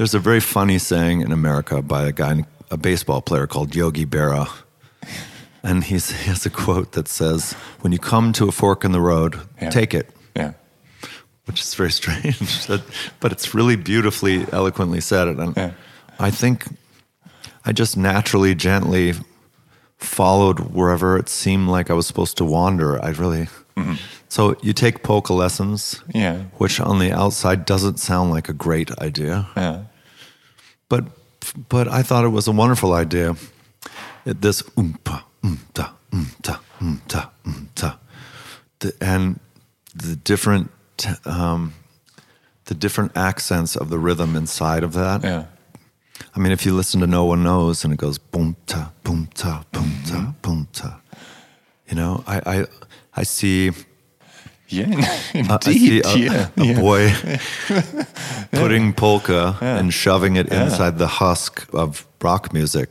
There's a very funny saying in America by a guy, a baseball player called Yogi Berra. And he's, he has a quote that says, When you come to a fork in the road, Yeah. take it. Yeah. Which is very strange, but it's really beautifully, eloquently said. And Yeah. I think I just naturally, gently followed wherever it seemed like I was supposed to wander. I really. So you take polka lessons, Yeah. which on the outside doesn't sound like a great idea. Yeah. but but I thought it was a wonderful idea. It, this oompa oomta oomta oomta oomta, the, and the different um, the different accents of the rhythm inside of that. Yeah. I mean, if you listen to No One Knows and it goes boom ta boom ta boom ta boom ta, you know, I I, I see. Yeah. Uh, I see Indeed. a, yeah. a yeah. boy putting polka and shoving it inside the husk of rock music.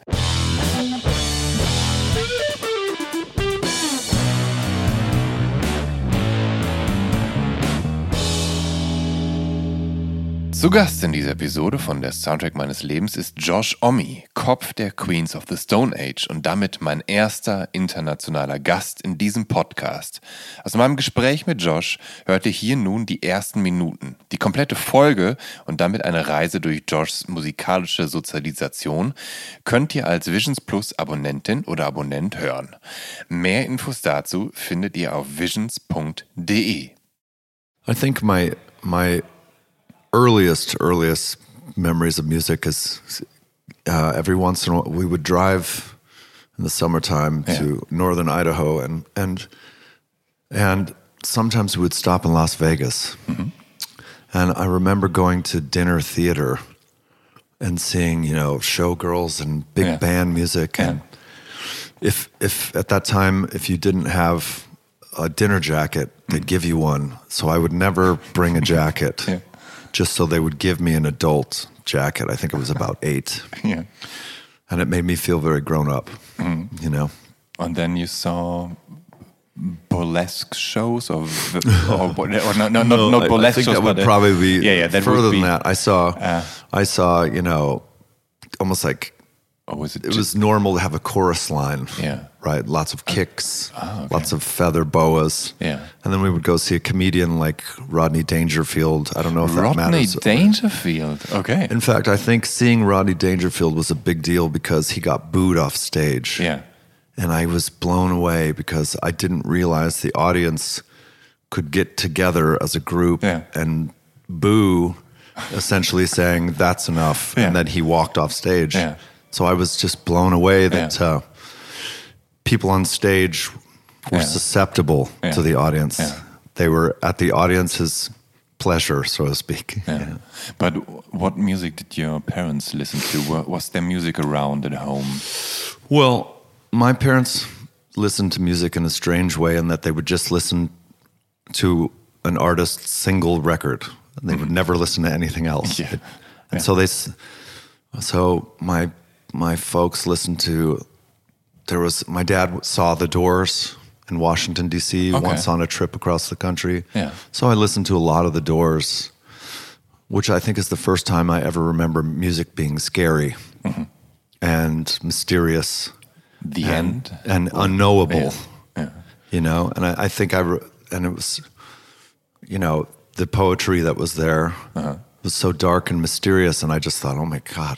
Zu Gast in dieser Episode von der Soundtrack meines Lebens ist Josh Omi, Kopf der Queens of the Stone Age und damit mein erster internationaler Gast in diesem Podcast. Aus meinem Gespräch mit Josh hörte hier nun die ersten Minuten. Die komplette Folge und damit eine Reise durch Joshs musikalische Sozialisation könnt ihr als Visions Plus Abonnentin oder Abonnent hören. Mehr Infos dazu findet ihr auf visions.de. I think my my earliest earliest memories of music is uh, every once in a while we would drive in the summertime to northern Idaho and and and sometimes we would stop in Las Vegas. And I remember going to dinner theater and seeing, you know, showgirls and big Yeah. band music. And if if at that time if you didn't have a dinner jacket they'd give you one. So i would never bring a jacket. Yeah. Just so they would give me an adult jacket i think it was about eight Yeah. and it made me feel very grown up you know And then you saw burlesque shows or, v- or, or no, no, not, I- not I burlesque think shows, that would uh, probably be yeah, yeah, that further be, than that i saw Uh. i saw you know almost like Or was it, it was normal to have a chorus line Yeah. Right lots of kicks okay. lots of feather boas Yeah. and then we would go see a comedian like rodney dangerfield i don't know if that Rodney matters Dangerfield? Okay. In fact, I think seeing Rodney Dangerfield was a big deal because he got booed off stage. Yeah. And I was blown away because I didn't realize the audience could get together as a group Yeah. and boo, essentially saying, that's enough. Yeah. And then he walked off stage. Yeah. So I was just blown away that uh, people on stage were Yeah. susceptible Yeah. to the audience. Yeah. They were at the audience's pleasure, so to speak. But what music did your parents listen to? Was there music around at home? Well, my parents listened to music in a strange way in that they would just listen to an artist's single record. And they would mm-hmm. never listen to anything else. And so they so my my folks listened to there was my dad saw the Doors in Washington D.C. Okay. once on a trip across the country. Yeah. So I listened to a lot of the Doors, which I think is the first time I ever remember music being scary Mm-hmm. and mysterious The and, end? and unknowable. Yeah. You know, and I, I think I re- and it was, you know, the poetry that was there Uh-huh. was so dark and mysterious, and I just thought, oh my god.